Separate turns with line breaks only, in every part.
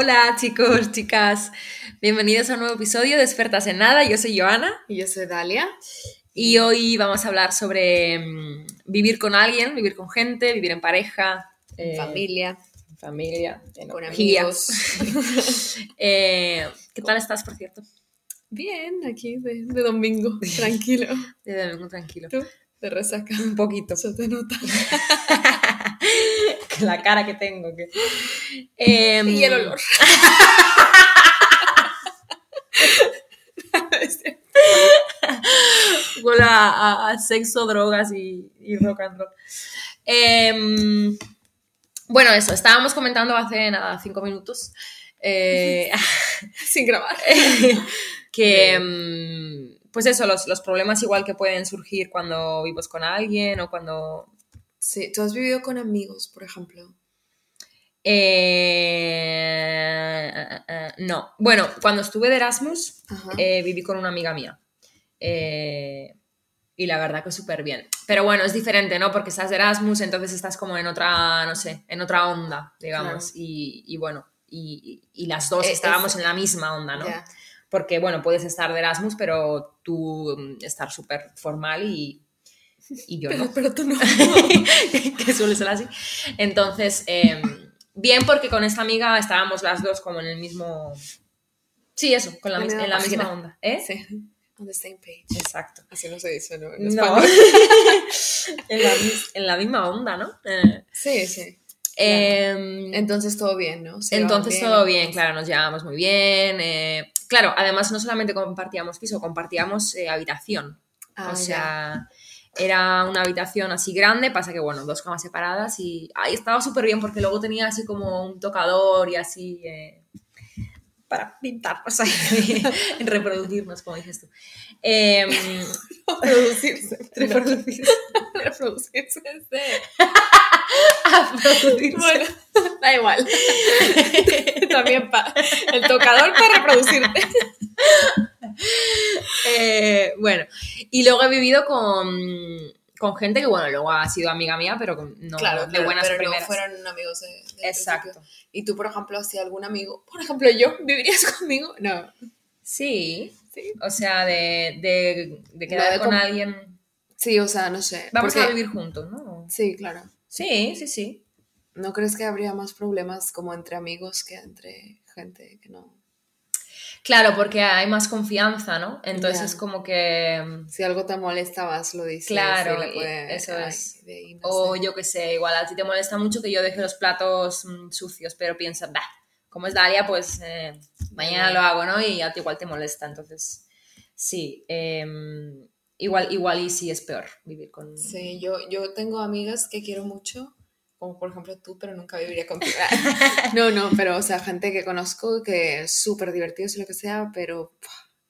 Hola chicos, chicas, bienvenidos a un nuevo episodio de Expertas en Nada. Yo soy Joana
Y yo soy Dalia.
y hoy vamos a hablar sobre mm, vivir con alguien, vivir con gente, vivir en pareja,
En
eh,
familia,
en familia, en
con amigos.
Eh, ¿Qué tal estás, por cierto?
Bien, aquí de, de domingo, tranquilo.
De domingo tranquilo.
¿Tú? De resaca.
Un poquito.
Se te nota.
La cara que tengo. Que... Em,
Y el olor.
Huele a, a- a sexo, drogas y, y rock and roll. Em, bueno, eso, estábamos comentando hace nada, cinco minutos. eh,
Sin grabar.
que, em, pues eso, los, los problemas igual que pueden surgir cuando vives con alguien o cuando...
Sí, tú has vivido con amigos, por ejemplo.
eh, no, bueno, cuando estuve de Erasmus eh, viví con una amiga mía. Eh, y la verdad que súper bien. Pero bueno, es diferente, ¿no? Porque estás de Erasmus, entonces estás como en otra, no sé, en otra onda, digamos.
Claro.
Y, y bueno, y, y las dos
Eh,
estábamos
es-
en la misma onda, ¿no? Porque, bueno, puedes estar de Erasmus, pero tú mm, estar súper formal y, y yo
Pero,
no.
pero tú no.
que suele ser así. Entonces, eh, bien porque con esta amiga estábamos las dos como en el mismo... Sí, eso, con la,
La
mis-
misma
en la misma onda. ¿Eh?
Sí. On the same page.
Exacto.
Así no se dice, ¿no? En
No. en, la, en la misma onda, ¿no? Eh,
Sí, sí.
em,
Entonces todo bien, ¿no? Se
entonces todo bien, claro, nos llevábamos muy bien. eh, claro, además no solamente compartíamos piso, compartíamos eh, habitación.
Ah,
o
ya.
Era una habitación así grande, pasa que, bueno, dos camas separadas y ahí estaba súper bien porque luego tenía así como un tocador y así eh, para pintarnos ahí, reproducirnos, como dices tú. Em,
Reproducirse.
reproducirse.
Reproducirse. sí.
a reproducirse.
Bueno, da igual. También pa- el tocador para reproducirte.
Eh, bueno, y luego he vivido con, con gente que, bueno, luego ha sido amiga mía, pero no
claro,
de
claro,
buenas
pero
primeras.
no fueron amigos de,
Exacto.
principio. Y tú, por ejemplo, si algún amigo, por ejemplo, yo, ¿vivirías conmigo? No.
Sí,
Sí.
o sea, de, de, de quedar con alguien.
Sí, o sea, no sé.
Vamos
porque-
a vivir juntos, ¿no?
Sí, claro.
Sí, sí, sí.
¿No crees que habría más problemas como entre amigos que entre gente que no?
Claro, porque hay más confianza, ¿no? Entonces es como que...
Si algo te molesta, vas, lo dices.
Claro,
y puede-
eso
ay,
es.
de ahí no
O
sé.
yo qué sé, igual a ti te molesta mucho que yo deje los platos mm, sucios, pero piensas, bah, como es Dalia, pues eh, mañana lo hago, ¿no? Y a ti igual te molesta. Entonces, sí, em, igual, igual y sí es peor vivir con...
Sí, yo, yo tengo amigas que quiero mucho, como por ejemplo tú, pero nunca viviría contigo. no, no, pero o sea, gente que conozco que es súper divertidos y lo que sea, pero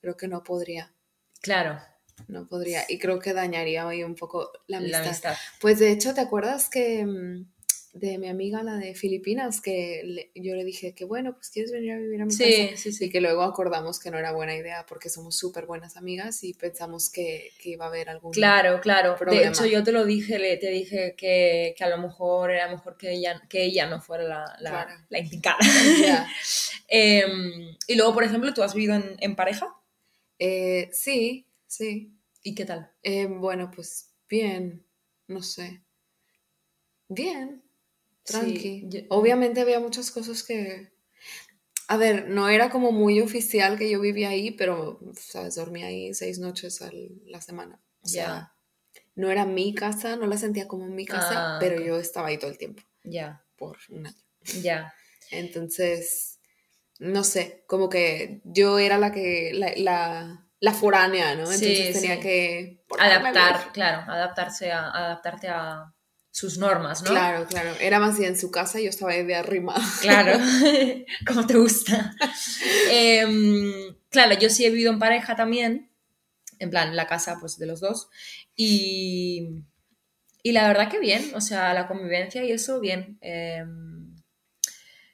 creo que no podría,
Claro,
no podría. Y creo que dañaría hoy un poco la amistad.
la amistad.
Pues de hecho, ¿te acuerdas que mm, de mi amiga, la de Filipinas, que le- yo le dije que bueno, pues quieres venir a vivir a mi
Sí,
casa?
sí,
Y
sí.
que luego acordamos que no era buena idea porque somos súper buenas amigas y pensamos que, que iba a haber algún...
Claro, claro. De
problema.
hecho, yo te lo dije, le- te dije que, que a lo mejor era mejor que ella, que ella no fuera la, la,
Claro.
la indicada. Em, y luego, por ejemplo, ¿tú has vivido en, en pareja?
Eh, sí, sí.
¿Y qué tal?
Eh, bueno, pues bien, no sé. Bien, tranqui.
Sí, yo-
Obviamente había muchas cosas que... A ver, no era como muy oficial que yo vivía ahí, pero, ¿sabes? Dormía ahí seis noches a la semana. O no era mi casa, no la sentía como mi casa,
Ah,
pero yo estaba ahí todo el tiempo,
Ya,
por un año.
ya.
Entonces, no sé, como que yo era la que, la, la, la foránea, ¿no?
Sí,
Entonces tenía
sí.
que portarme
Adaptar, claro, adaptarse a, adaptarte a sus normas, ¿no?
Claro, claro. Era más bien en su casa y yo estaba ahí de arriba.
Claro, como te gusta. Em, claro, yo sí he vivido en pareja también, en plan, la casa pues de los dos, y, y la verdad que bien, o sea, la convivencia y eso, bien. Em,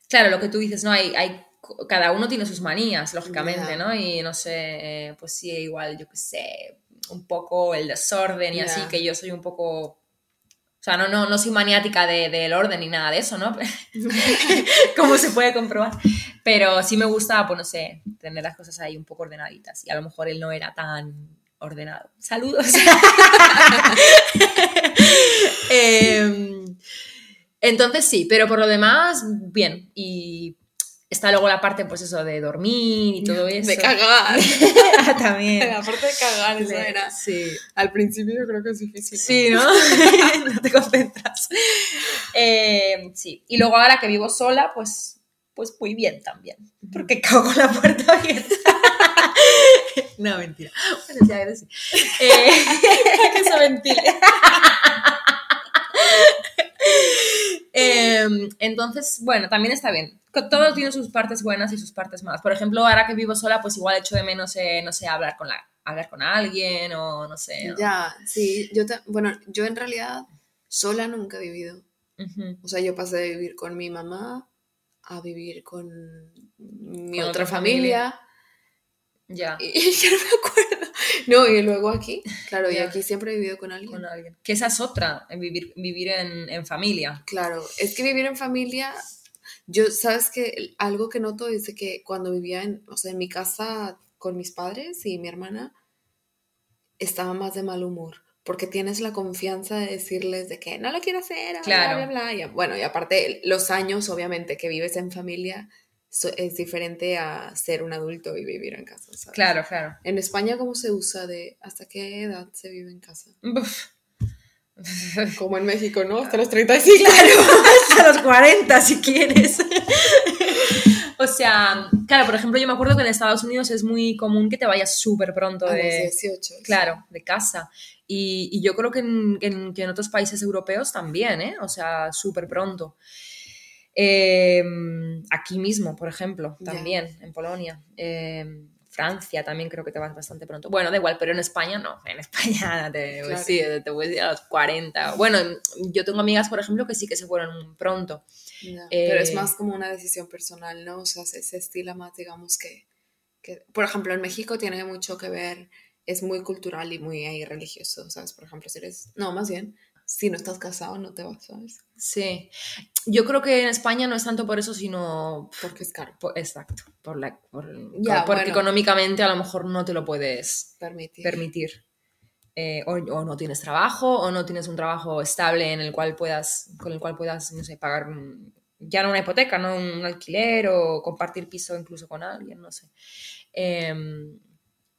claro, lo que tú dices, ¿no? Hay, hay, cada uno tiene sus manías, lógicamente. ¿no? Y no sé, eh, pues sí, igual, yo qué sé, un poco el desorden y así, que yo soy un poco sea, no, no, no soy maniática de- del orden ni nada de eso, ¿no? Como se puede comprobar. Pero sí me gusta, pues no sé, tener las cosas ahí un poco ordenaditas. Y a lo mejor él no era tan ordenado. Saludos. Em, entonces sí, pero por lo demás, bien. Y está luego la parte, pues eso, de dormir y todo eso.
De cagar.
Ah, También.
Aparte de cagar, eso era.
Sí.
Al principio yo creo que es difícil.
Sí, ¿no? no te concentras. Eh, sí. Y luego ahora que vivo sola, pues, pues muy bien también. Porque cago la puerta abierta. no, mentira. Bueno, sí, a veces sí. Eh,
que se ventile.
Em, entonces, bueno, también está bien. Todo tiene sus partes buenas y sus partes malas. Por ejemplo, ahora que vivo sola, pues igual echo de menos, eh, no sé, hablar con, la, hablar con alguien o no sé. ¿no?
Ya, sí. Yo ta- bueno, yo en realidad sola nunca he vivido. O sea, yo pasé de vivir con mi mamá a vivir con mi
Con
otra
otra
familia.
Ya.
Y, ya no me acuerdo. No, y luego aquí. Claro, y aquí siempre he vivido con alguien.
Con alguien. Que esa es otra, en vivir, vivir en, en familia.
Claro, es que vivir en familia, yo, sabes que algo que noto es que cuando vivía en, o sea, en mi casa con mis padres y mi hermana, estaba más de mal humor, porque tienes la confianza de decirles de que no lo quiero hacer,
Claro.
bla, bla, bla. Y, bueno, y aparte, los años, obviamente, que vives en familia so- es diferente a ser un adulto y vivir en casa, ¿sabes?
Claro, claro.
En España, ¿cómo se usa de hasta qué edad se vive en casa?
Uf.
Como en México, ¿no? Hasta los 35.
Claro, hasta los 40 si quieres. O sea, claro, por ejemplo, yo me acuerdo que en Estados Unidos es muy común que te vayas súper pronto
A los
de,
18. sí.
claro, de casa. Y, y yo creo que en, en- que en otros países europeos también, ¿eh? O sea, súper pronto. Eh, aquí mismo, por ejemplo, también, en Polonia. Eh, Francia también creo que te vas bastante pronto. Bueno, da igual, pero en España no. En España te,
Claro.
sí, te puedes ir a los 40. Bueno, yo tengo amigas, por ejemplo, que sí que se fueron pronto.
Ya,
Eh,
Pero es más como una decisión personal, ¿no? O sea, se, se estila más, digamos, que, que- Por ejemplo, en México tiene mucho que ver, es muy cultural y muy ahí religioso, ¿sabes? Por ejemplo, si eres... No, más bien, si no estás casado no te vas, ¿sabes?
Sí. Yo creo que en España no es tanto por eso, sino
Porque es caro.
por- exacto, por la, por-
Ya,
porque
bueno.
económicamente a lo mejor no te lo puedes
Permitir.
permitir. Eh, o, o no tienes trabajo, o no tienes un trabajo estable en el cual puedas, con el cual puedas, no sé, pagar un- ya no una hipoteca, no un alquiler o compartir piso incluso con alguien, no sé. Em,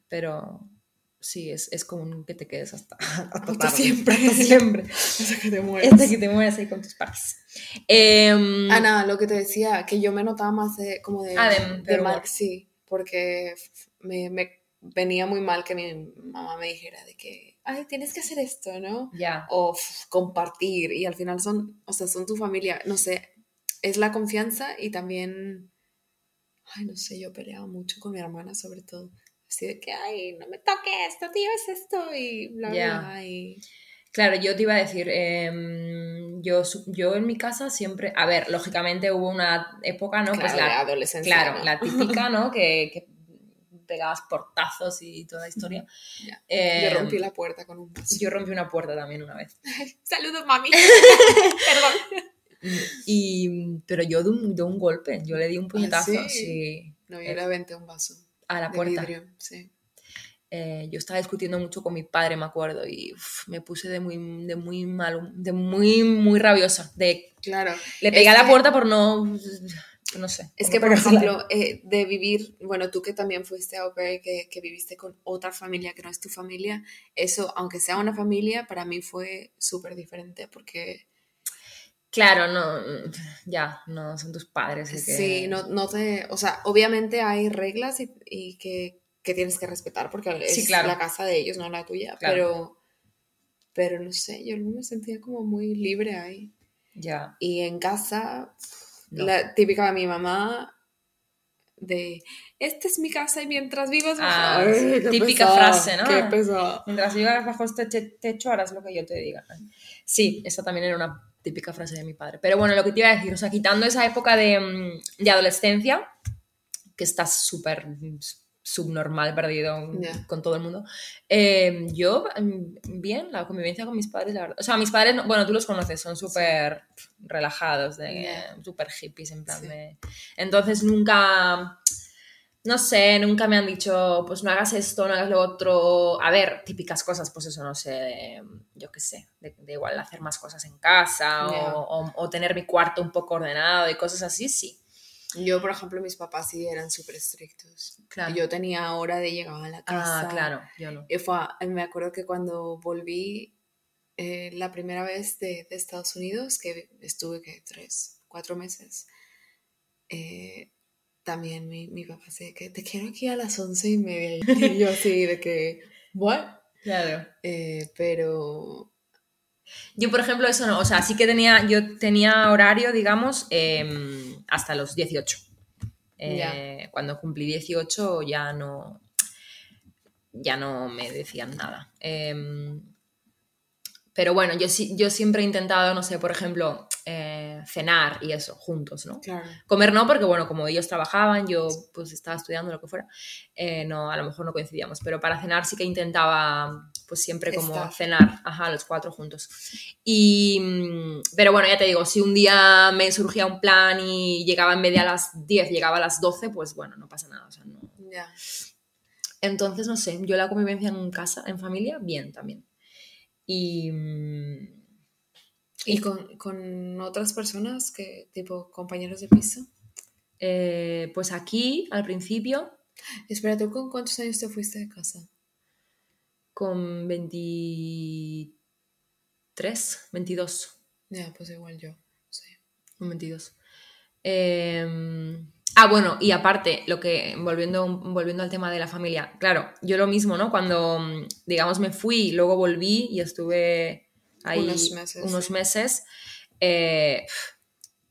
pero sí, es, es común que te quedes hasta, hasta,
Hasta
tarde,
siempre.
hasta siempre.
Hasta que te mueres.
Hasta que te mueras ahí con tus partes.
Ah, nada, lo que te decía, que yo me notaba más de, como de,
Ah, de- de
mal, sí, porque me, me venía muy mal que mi mamá me dijera de que, ay, tienes que hacer esto, ¿no?
ya.
o f- compartir y al final son, o sea, son tu familia, no sé, es la confianza y también, ay, no sé, yo peleaba mucho con mi hermana sobre todo, así de que, ay, no me toques, no te lleves esto y bla, bla,
Ya.
bla, y
Claro, yo te iba a decir, em, yo, yo en mi casa siempre, a ver, lógicamente hubo una época, ¿no?
claro,
pues la,
adolescencia,
claro,
¿no?
la típica, ¿no? Que, que pegabas portazos y toda la historia. Em,
Yo rompí la puerta con un vaso.
yo rompí una puerta también una vez.
Saludos, mami. Perdón.
Y, pero yo de un, de un golpe, yo le di un puñetazo
¿sí?
sí,
No, yo le aventé un vaso
a la
de
puerta.
vidrio, sí.
Eh, yo estaba discutiendo mucho con mi padre, me acuerdo, y uf, me puse de muy, de muy mal, de muy, muy rabiosa. De,
Claro.
le pegué a la
que-
puerta por no, no sé.
Es que, por ejemplo, eh, de vivir, bueno, tú que también fuiste au pair, que, que viviste con otra familia que no es tu familia, eso, aunque sea una familia, para mí fue súper diferente porque
Claro, no, ya, no son tus padres. que-
sí, no, no te, o sea, obviamente hay reglas y, y que, que tienes que respetar porque es
Sí, claro.
la casa de ellos, no la tuya,
Claro.
pero, pero no sé, yo me sentía como muy libre ahí.
Ya,
Y en casa,
no.
la típica de mi mamá de esta es mi casa y mientras vivas
Ah,
Ay,
sí,
qué
típica frase, ¿no?
Qué pesada.
Mientras vivas bajo este te- techo harás lo que yo te diga. Sí, esa también era una típica frase de mi padre. Pero bueno, lo que te iba a decir, o sea, quitando esa época de, mm, de adolescencia, que estás súper subnormal perdido
Ya.
con todo el mundo. Eh, yo, mm, bien, la convivencia con mis padres, la verdad. O sea, mis padres, no- bueno, tú los conoces, son súper relajados, de,
Ya.
súper hippies, en plan
Sí.
de... Entonces nunca, no sé, nunca me han dicho, pues no hagas esto, no hagas lo otro. A ver, típicas cosas, pues eso, no sé, de, yo qué sé, de, de igual hacer más cosas en casa o, o- o tener mi cuarto un poco ordenado y cosas así, sí.
Yo, por ejemplo, mis papás sí eran súper estrictos.
Claro.
Yo tenía hora de llegar a la casa.
Ah, claro, yo no.
Y fue, me acuerdo que cuando volví eh, la primera vez de, de Estados Unidos, que estuve que tres, cuatro meses, eh, también mi, mi papá decía que te quiero aquí a las once y media. Y yo así de que, ¿what?
Claro.
Eh, pero
Yo, por ejemplo, eso no. O sea, sí que tenía, yo tenía horario, digamos, em, hasta los 18. Eh, Cuando cumplí 18 ya no, ya no me decían nada. Pero bueno, yo, yo siempre he intentado, no sé, por ejemplo, eh, cenar y eso, juntos, ¿no?
claro,
Comer no, porque bueno, como ellos trabajaban, yo pues estaba estudiando, lo que fuera, eh, no, a lo mejor no coincidíamos, pero para cenar sí que intentaba pues siempre como
Estar.
cenar, ajá, los cuatro juntos. Y, mm, pero bueno, ya te digo, si un día me surgía un plan y llegaba en media a las 10, llegaba a las 12, pues bueno, no pasa nada, o sea, no.
ya.
Entonces, no sé, yo la convivencia en casa, en familia, bien también. Y... mm,
¿Y con, con otras personas, que tipo compañeros de piso?
eh, pues aquí, al principio,
Espera, ¿tú con cuántos años te fuiste de casa?
con 23, 22,
Ya, pues igual yo. Sí.
con 22. Eh, ah, bueno, y aparte, lo que, volviendo, volviendo al tema de la familia, claro, yo lo mismo, ¿no? Cuando, mm, digamos, me fui, luego volví y estuve ahí
Unos meses,
unos
sí.
meses, eh,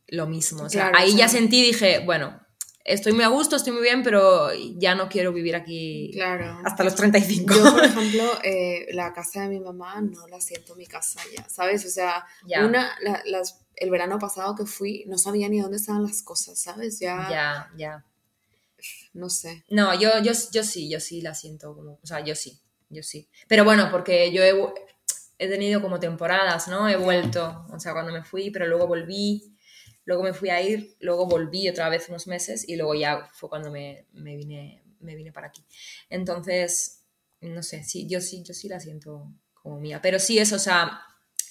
lo mismo. O sea,
Claro,
ahí ya sentí, dije, bueno, estoy muy a gusto, estoy muy bien, pero ya no quiero vivir aquí
Claro.
hasta los 35.
Yo, por ejemplo, eh, la casa de mi mamá no la siento mi casa ya, ¿sabes? O sea,
Ya.
una, la- las, el verano pasado que fui, no sabía ni dónde estaban las cosas, ¿sabes? Ya,
Ya, ya.
no sé.
No, yo, yo, yo sí, yo sí la siento como, o sea, yo sí, yo sí. Pero bueno, porque yo he, he tenido como temporadas, ¿no? He vuelto, o sea, cuando me fui, pero luego volví, luego me fui a ir, luego volví otra vez unos meses y luego ya fue cuando me, me vine, me vine para aquí. Entonces, no sé, sí, yo sí, yo sí la siento como mía. Pero sí es, o sea,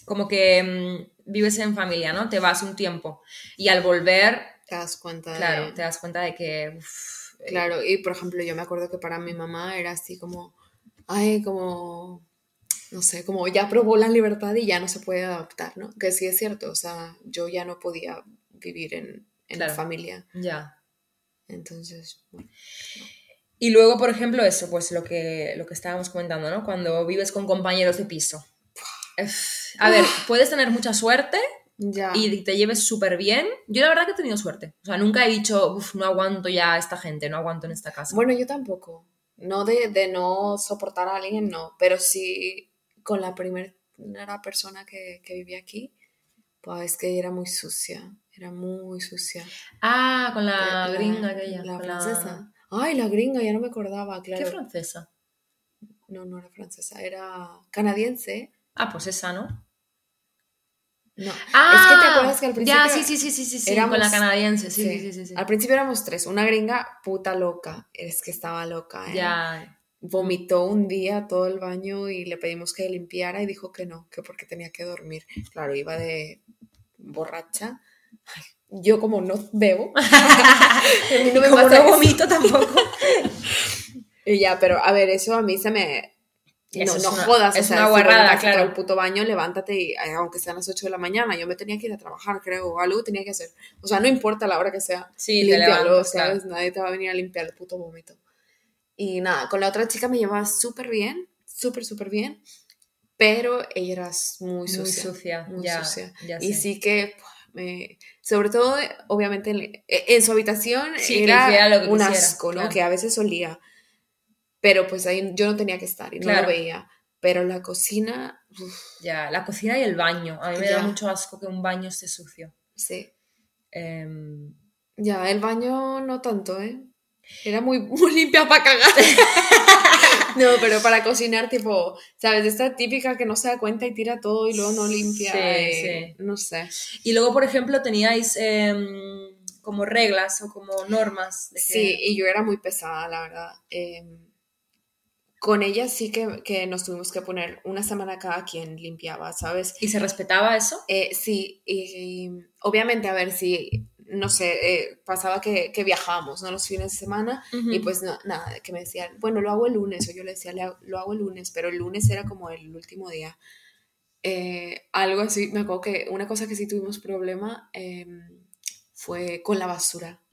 como que mm, vives en familia, ¿no? Te vas un tiempo y al volver,
Te das cuenta de-
claro, te das cuenta de que... uf, eh,
Claro, y por ejemplo, yo me acuerdo que para mi mamá era así como, ay, como, no sé, como ya probó la libertad y ya no se puede adaptar, ¿no? Que sí es cierto, o sea, yo ya no podía vivir en, en
Claro.
familia,
Ya.
entonces, bueno,
Y luego, por ejemplo, eso, pues lo que, lo que estábamos comentando, ¿no? Cuando vives con compañeros de piso. A ver, puedes tener mucha suerte
ya,
y te lleves súper bien. Yo la verdad que he tenido suerte. O sea, nunca he dicho, uff, no aguanto ya a esta gente, no aguanto en esta casa.
bueno, yo tampoco, no de, de no soportar a alguien, no, pero sí con la primera persona que, que vivía aquí, pues es que era muy sucia, era muy sucia.
Ah, con la,
La-
gringa aquella.
La francesa. Ay, la gringa, ya no me acordaba,
¿Qué
claro.
francesa?
No, no era francesa, era canadiense.
Ah, pues esa, ¿no?
No.
Ah,
es que te acuerdas que al principio.
Ya, sí, sí, sí, sí, sí,
éramos-
con la canadiense, sí,
sí,
sí, sí, sí. sí.
Al principio éramos tres. Una gringa puta loca. Es que estaba loca. ¿eh?
Ya,
Vomitó un día todo el baño y le pedimos que limpiara y dijo que no, que porque tenía que dormir. Claro, iba de borracha. Ay, yo como no bebo. a mí no me
como
pasa
no vomito tampoco.
Y ya, pero a ver, eso a mí se me...
Eso
no,
es
no
una-
jodas,
es
o sea,
una
si
guarrada,
vomitas
claro.
el puto baño, levántate y eh, aunque sean las 8 de la mañana, yo me tenía que ir a trabajar, creo, o algo tenía que hacer. O sea, no importa la hora que sea,
Sí, te
límpialo,
levantas,
¿sabes?
claro.
Nadie te va a venir a limpiar el puto vómito. Y nada, con la otra chica me llevaba súper bien, súper, súper bien, pero ella era muy sucia.
Muy sucia,
muy
ya,
sucia.
ya
Y
sé.
sí que, me, sobre todo, obviamente, en, en su habitación
Sí, que
era
hiciera lo que
un
quisiera,
asco, ¿no?
claro.
Que a veces olía. Pero pues ahí yo no tenía que estar y no
Claro.
lo veía. Pero la cocina, uf,
Ya, la cocina y el baño. A mí me
Ya.
da mucho asco que un baño esté sucio.
sí.
Em,
Ya, el baño no tanto, ¿eh? Era muy, muy limpia para cagar. no, pero para cocinar, tipo, ¿sabes? Esta típica que no se da cuenta y tira todo y luego no limpia.
Sí,
eh,
sí.
No sé.
Y luego, por ejemplo, teníais em, como reglas o como normas. De que-
Sí, y yo era muy pesada, la verdad. Em, con ella sí que, que nos tuvimos que poner una semana cada quien limpiaba, ¿sabes?
¿Y se respetaba eso?
Eh, sí, y, y obviamente, a ver si, no sé, eh, pasaba que, que viajábamos, ¿no? Los fines de semana, y pues no- nada, que me decían, bueno, lo hago el lunes, o yo le decía, "Le hago- lo hago el lunes, pero el lunes era como el último día. Eh, algo así, me acuerdo que una cosa que sí tuvimos problema em, fue con la basura,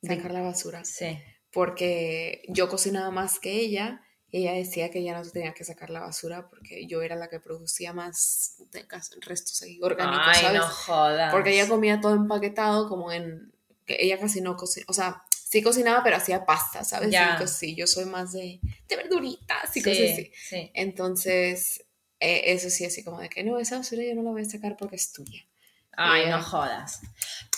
sacar la basura,
Sí.
porque yo cocinaba más que ella. Y Ella decía que ella no tenía que sacar la basura porque yo era la que producía más de restos ahí orgánicos,
Ay,
¿sabes?
no jodas.
Porque ella comía todo empaquetado como en... que ella casi no cocinaba, o sea, sí cocinaba, pero hacía pasta, ¿sabes?
Ya.
Pues sí, yo soy más de, de verduritas y
sí,
cosas así.
sí.
Entonces, eh, eso sí, así como de que no, esa basura yo no la voy a sacar porque es tuya.
Ay,
Ya.
no jodas.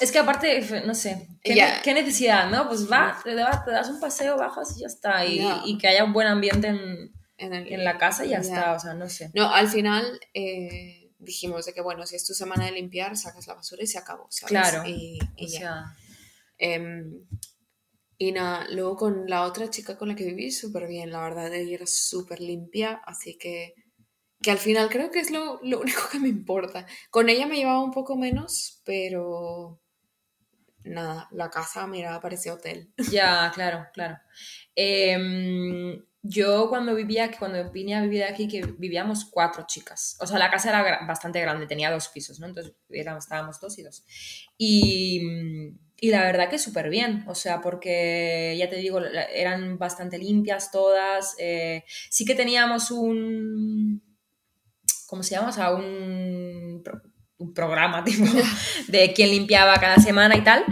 Es que aparte, no sé, ¿qué,
Ya.
qué necesidad, no? Pues va, te, te das un paseo, bajas y ya está. Y,
Ya.
y que haya un buen ambiente en,
En, el-
en la casa y ya,
Ya.
está, o sea, no sé.
No, al final eh, dijimos de que, bueno, si es tu semana de limpiar, sacas la basura y se acabó, ¿sabes?
Claro.
Y, y
O
ya.
sea,
Em, y nada, luego con la otra chica con la que viví, súper bien, la verdad, ella era súper limpia, así que, que al final creo que es lo, lo único que me importa. Con ella me llevaba un poco menos, pero nada, la casa, mira, parecía hotel.
ya, claro, claro. Em, yo cuando vivía, cuando vine a vivir aquí, que vivíamos cuatro chicas. O sea, la casa era bastante grande, tenía dos pisos, ¿no? Entonces éramos- estábamos dos y dos. Y, y la verdad que súper bien, o sea, porque ya te digo, eran bastante limpias todas. eh, sí que teníamos un. ¿Cómo se llama? O sea, un, pro- un programa tipo de quién limpiaba cada semana y tal.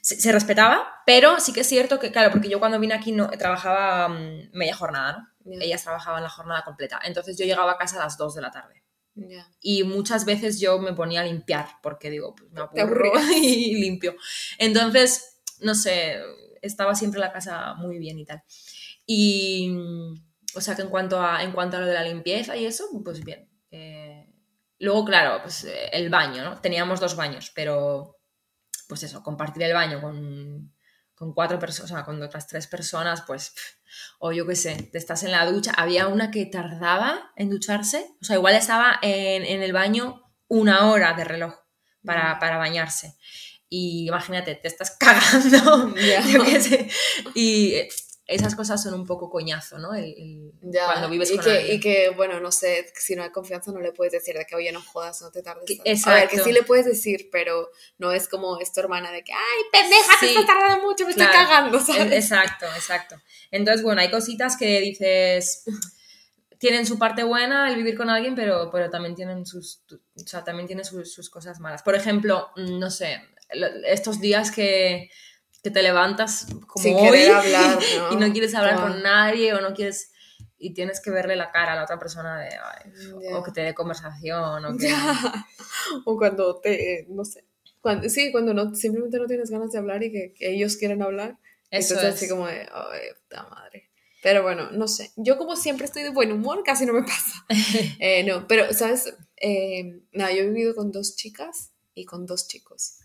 Se, se respetaba, pero sí que es cierto que, claro, porque yo cuando vine aquí no trabajaba mm, media jornada, ¿no? Ellas trabajaban la jornada completa. Entonces yo llegaba a casa a las 2 de la tarde. Y muchas veces yo me ponía a limpiar, porque digo, pues me aburro y limpio. Entonces, no sé, estaba siempre la casa muy bien y tal. Y, mm, o sea que en cuanto a, en cuanto a lo de la limpieza y eso, pues bien. Luego, claro, pues eh, el baño, ¿no? Teníamos dos baños, pero pues eso, compartir el baño con, con cuatro personas, o sea, con otras tres personas, pues, pff, o yo qué sé, te estás en la ducha. Había una que tardaba en ducharse, o sea, igual estaba en, en el baño una hora de reloj para, para bañarse. Y imagínate, te estás cagando, yo qué sé. Y eh, esas cosas son un poco coñazo, ¿no? El- el-
Ya,
cuando vives
y
con
que,
alguien.
y que, bueno, no sé, si no hay confianza no le puedes decir de que, oye, no jodas, no te tardes.
Que-
tanto". A ver, que sí le puedes decir, pero no es como es tu hermana de que, ay, pendeja, te
Sí,
estás tardando mucho, me
claro.
estoy cagando, ¿sabes?
Exacto, exacto. Entonces, bueno, hay cositas que dices, tienen su parte buena el vivir con alguien, pero, pero también tienen sus, o sea, también tienen sus, sus cosas malas. Por ejemplo, mm, no sé, estos días que, que te levantas como
Sin
hoy
hablar, ¿no?
y no quieres hablar
Como-
con nadie o no quieres y tienes que verle la cara a la otra persona de, ay,
Ya.
o que te dé conversación o que...
Ya. O cuando te, no sé, cuando, sí, cuando no, simplemente no tienes ganas de hablar y que, que ellos quieren hablar.
Eso
Entonces
es.
así como de, ay, puta madre. Pero bueno, no sé. Yo como siempre estoy de buen humor, casi no me pasa. Eh, no, pero, ¿sabes? Eh, nada, yo he vivido con dos chicas y con dos chicos.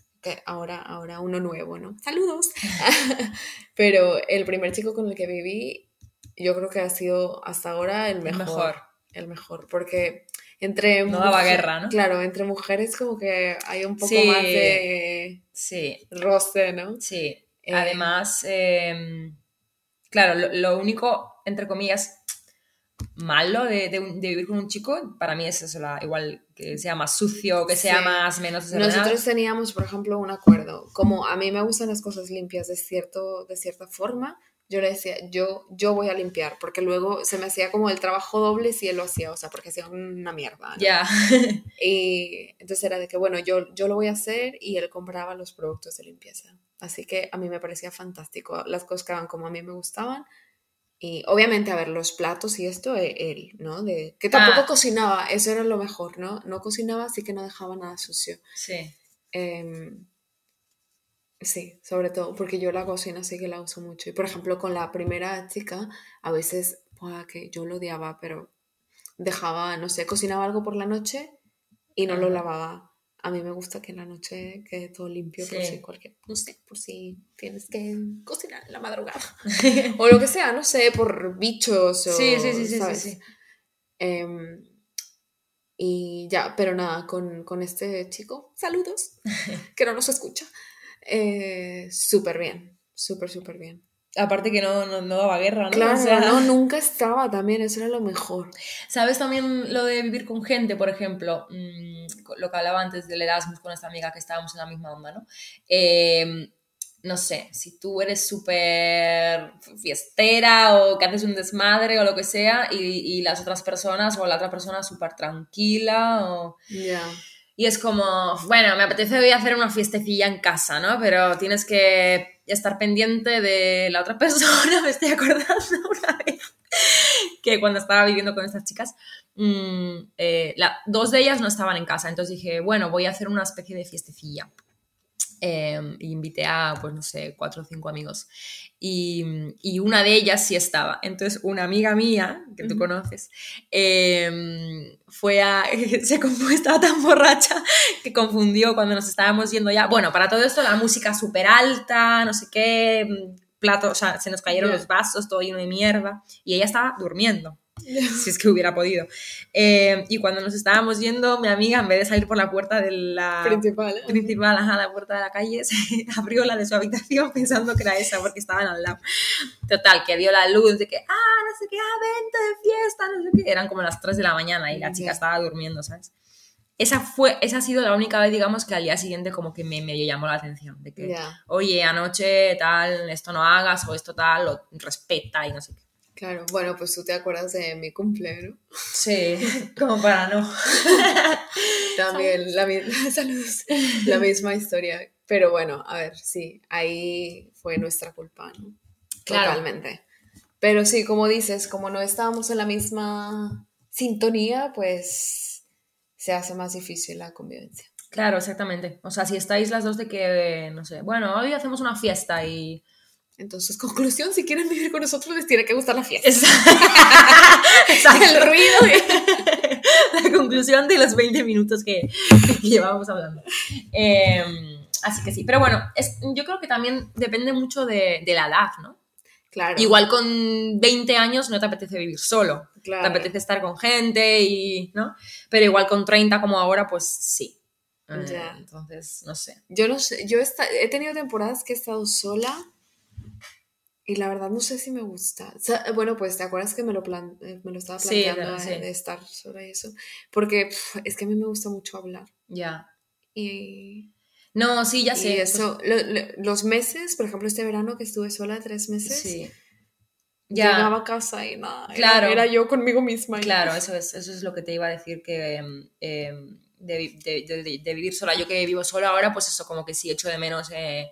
Ahora, ahora uno nuevo, ¿no? Saludos. pero el primer chico con el que viví, yo creo que ha sido hasta ahora el mejor.
mejor.
El mejor, porque entre...
No daba guerra, ¿no?
Claro, entre mujeres como que hay un poco
Sí.
más de
Sí,
roce, ¿no?
Sí,
Eh,
además, eh, claro, lo, lo único, entre comillas, malo de, de de vivir con un chico, para mí es eso, la- igual que sea más sucio, que sea
Sí.
más, menos.
Nosotros teníamos, por ejemplo, un acuerdo. Como a mí me gustan las cosas limpias de, cierto, de cierta forma, yo le decía, yo, yo voy a limpiar, porque luego se me hacía como el trabajo doble si él lo hacía, o sea, porque hacía una mierda. ¿no?
Ya,
Y entonces era de que, bueno, yo, yo lo voy a hacer y él compraba los productos de limpieza. Así que a mí me parecía fantástico. Las cosas quedaban como a mí me gustaban. Y obviamente, a ver, los platos y esto, eh, él, ¿no? De, que tampoco
Ah.
cocinaba, eso era lo mejor, ¿no? No cocinaba, así que no dejaba nada sucio.
sí.
Em, Sí, sobre todo, porque yo la cocina sí que la uso mucho. Y por ejemplo, con la primera chica, a veces, buah, que yo lo odiaba, pero dejaba, no sé, cocinaba algo por la noche y no lo lavaba. A mí me gusta que en la noche quede todo limpio por si cualquier, no sé, por si tienes que cocinar en la madrugada. o lo que sea, no sé, por bichos o,
Sí, sí, sí, sí, sí,
¿sabes?
sí.
Em, y ya, pero nada, con, con este chico, saludos, que no nos escucha. Eh, súper bien, súper, súper bien.
Aparte que no, no, no daba guerra, ¿no?
Claro,
O sea,
no, nunca estaba también, eso era lo mejor.
¿Sabes también lo de vivir con gente, por ejemplo? Mm, lo que hablaba antes del Erasmus con esta amiga que estábamos en la misma onda, ¿no? Eh, no sé, si tú eres súper fiestera o que haces un desmadre o lo que sea y, y las otras personas o la otra persona súper tranquila o...
Ya.
Y es como, bueno, me apetece hoy hacer una fiestecilla en casa, ¿no? Pero tienes que estar pendiente de la otra persona. Me estoy acordando una vez que cuando estaba viviendo con estas chicas, mmm, la, dos de ellas no estaban en casa. Entonces dije, bueno, voy a hacer una especie de fiestecilla. Eh, y invité a, pues no sé, cuatro o cinco amigos. Y, y, una de ellas sí estaba. Entonces, una amiga mía, que tú conoces, eh, fue a. Se estaba tan borracha que confundió cuando nos estábamos yendo ya. Bueno, para todo esto, la música súper alta, no sé qué, plato, o sea, se nos cayeron yeah. los vasos, todo lleno de mierda. Y ella estaba durmiendo. si es que hubiera podido. Eh, y cuando nos estábamos yendo, mi amiga, en vez de salir por la puerta de la
principal, ¿eh?
principal ajá, la puerta de la calle, se abrió la de su habitación pensando que era esa porque estaban al lado. Total, que vio la luz de que, ah, no sé qué, ah, vente de fiesta, no sé qué. Eran como las 3 de la mañana y la chica estaba durmiendo, ¿sabes? Esa, fue, esa ha sido la única vez, digamos, que al día siguiente como que me, me llamó la atención. De que,
yeah.
oye, anoche tal, esto no hagas, o esto tal, o respeta y no sé qué.
Claro, bueno, pues tú te acuerdas de mi cumpleaños.
Sí, como para no.
También la, saludos, la misma historia. Pero bueno, a ver, sí, ahí fue nuestra culpa, ¿no?
Claro.
Totalmente. Pero sí, como dices, como no estábamos en la misma sintonía, pues se hace más difícil la convivencia.
Claro, exactamente. O sea, si estáis las dos de que, no sé, bueno, hoy hacemos una fiesta y
entonces, conclusión, si quieren vivir con nosotros, les tiene que gustar la fiesta.
Exacto.
El ruido.
la conclusión de los 20 minutos que, que llevábamos hablando. Eh, así que sí, pero bueno, es, yo creo que también depende mucho de, de, la edad, ¿no?
Claro.
Igual con 20 años no te apetece vivir solo.
Claro.
Te apetece estar con gente y, ¿no? Pero igual con 30 como ahora, pues sí. Eh,
Ya.
Entonces, no sé.
Yo no sé, yo he, he tenido temporadas que he estado sola y la verdad no sé si me gusta. O sea, bueno, pues te acuerdas que me lo, plan, eh, me lo estaba
Sí,
planteando
sí.
de, de estar sola y eso. Porque pf, es que a mí me gusta mucho hablar.
Ya.
Y,
No, sí, ya
y
sé. pues,
eso, lo- lo- los meses, por ejemplo, este verano que estuve sola tres meses,
sí. Ya.
llegaba a casa y nada, era-
Claro.
era, yo conmigo misma. y-
Claro, eso es, eso es lo que te iba a decir que de- de- de- de vivir sola. Yo que vivo sola ahora, pues eso, como que sí echo de menos eh,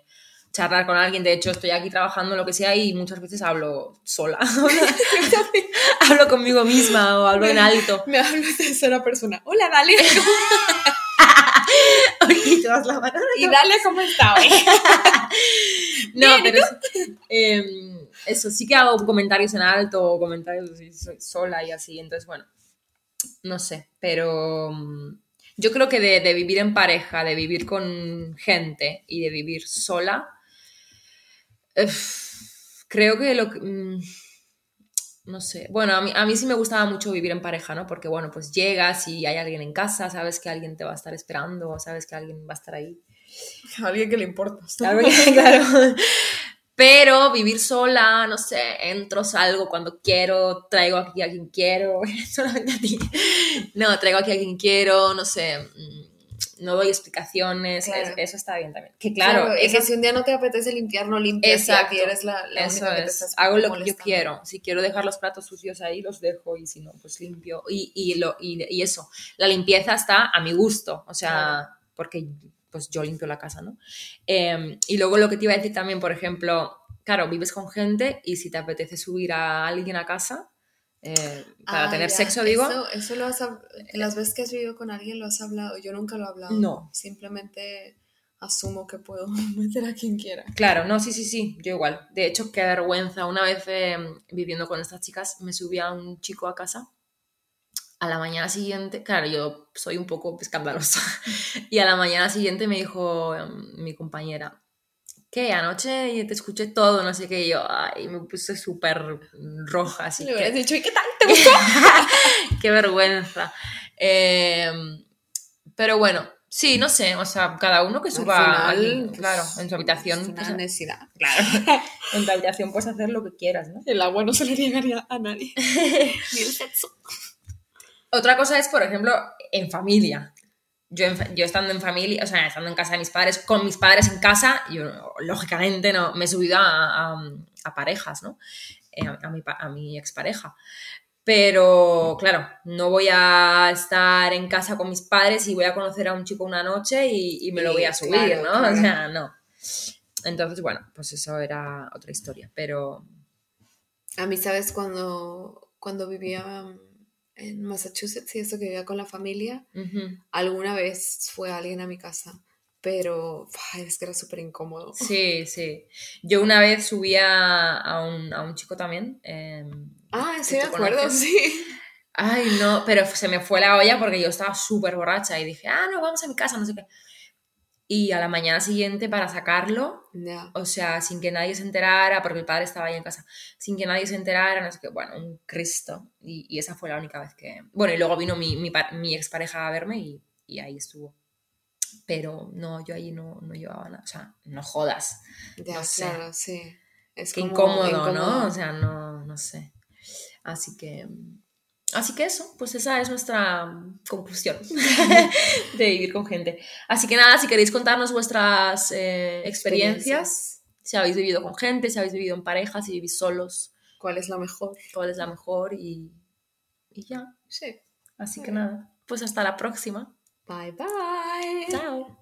charlar con alguien. De hecho, estoy aquí trabajando, lo que sea, y muchas veces hablo sola. hablo conmigo misma o hablo en alto.
Me hablo de tercera persona. Hola, Dalia.
y todas las manos.
¿Y Dalia cómo está hoy?
No,
Bien, ¿y
pero em, eso, sí que hago comentarios en alto o comentarios sola y así, entonces bueno, no sé, pero mm, yo creo que de, de vivir en pareja, de vivir con gente y de vivir sola, uf, creo que lo que... mm, no sé, bueno, a mí, a mí sí me gustaba mucho vivir en pareja, ¿no? Porque bueno, pues llegas y hay alguien en casa, sabes que alguien te va a estar esperando, sabes que alguien va a estar ahí.
Alguien que le importa.
Claro. Pero vivir sola, no sé, entro, salgo cuando quiero, traigo aquí a quien quiero, solamente a ti. No, traigo aquí a quien quiero, no sé, mm, no doy explicaciones,
Claro.
es- eso está bien también. Que claro, eso,
que si un día no te apetece limpiar, no limpias.
Exacto.
Eres la, la
eso
única que te
es,
estás
hago lo que yo quiero. Si quiero dejar los platos sucios ahí, los dejo y si no, pues limpio. Y, y, lo, y, y eso, la limpieza está a mi gusto, o sea,
Claro.
porque pues yo limpio la casa, ¿no? Eh, y luego lo que te iba a decir también, por ejemplo, claro, vives con gente y si te apetece subir a alguien a casa eh, para
Ah,
tener
ya,
sexo, digo,
Eso, eso lo has las veces que has vivido con alguien lo has hablado. Yo nunca lo he hablado.
No.
Simplemente asumo que puedo meter a quien quiera.
Claro, no, sí, sí, sí, yo igual. De hecho, qué vergüenza. Una vez eh, viviendo con estas chicas, me subía un chico a casa. A la mañana siguiente, claro, yo soy un poco escandalosa. Y a la mañana siguiente me dijo em, mi compañera, ¿qué? Anoche te escuché todo, no sé qué. Y yo, ay, me puse súper roja, así
Le
que...
hubieras dicho, ¿y qué tal? ¿Te gustó?
qué vergüenza. Em, pero bueno, sí, no sé, o sea, cada uno que
Al
suba,
final,
aquí,
pues,
claro, en su habitación, pues,
necesidad.
claro, en tu habitación puedes hacer lo que quieras, ¿no?
El agua no se le llegaría a nadie. Ni el sexo.
Otra cosa es, por ejemplo, en familia. Yo, yo estando en familia, o sea, estando en casa de mis padres, con mis padres en casa, yo lógicamente no me he subido a, a- a parejas, ¿no? Eh, a, a mi, a mi expareja. Pero, claro, no voy a estar en casa con mis padres y voy a conocer a un chico una noche y, y me lo voy a subir,
claro,
¿no?
claro.
O sea, no. Entonces, bueno, pues eso era otra historia. Pero,
A mí, ¿sabes? Cuando, cuando vivía en Massachusetts y eso que vivía con la familia,
ujú.
alguna vez fue alguien a mi casa, pero es que era súper incómodo.
Sí, sí. Yo una vez subí a, a un, a un chico también. eh,
Ah, sí, me acuerdo,
conoces.
sí.
Ay, no, pero se me fue la olla porque yo estaba súper borracha y dije, ah, no, vamos a mi casa, no sé qué. Y a la mañana siguiente para sacarlo, o sea, sin que nadie se enterara, porque el padre estaba ahí en casa, sin que nadie se enterara, no sé qué, bueno, un Cristo. Y, y esa fue la única vez que... Bueno, y luego vino mi, mi, mi expareja a verme y, y ahí estuvo. Pero no, yo allí no, no llevaba nada, o sea, no jodas.
Ya,
No sé.
claro, sí. Es
Qué
como
incómodo, ¿no?
incómodo.
O sea, no, no sé. Así que... Así que eso, pues esa es nuestra conclusión de vivir con gente. Así que nada, si queréis contarnos vuestras eh, experiencias, si habéis vivido con gente, si habéis vivido en pareja, si vivís solos,
¿Cuál es la mejor?
cuál es la mejor y, y ya.
Sí.
Así que nada, pues hasta la próxima.
Bye bye.
Chao.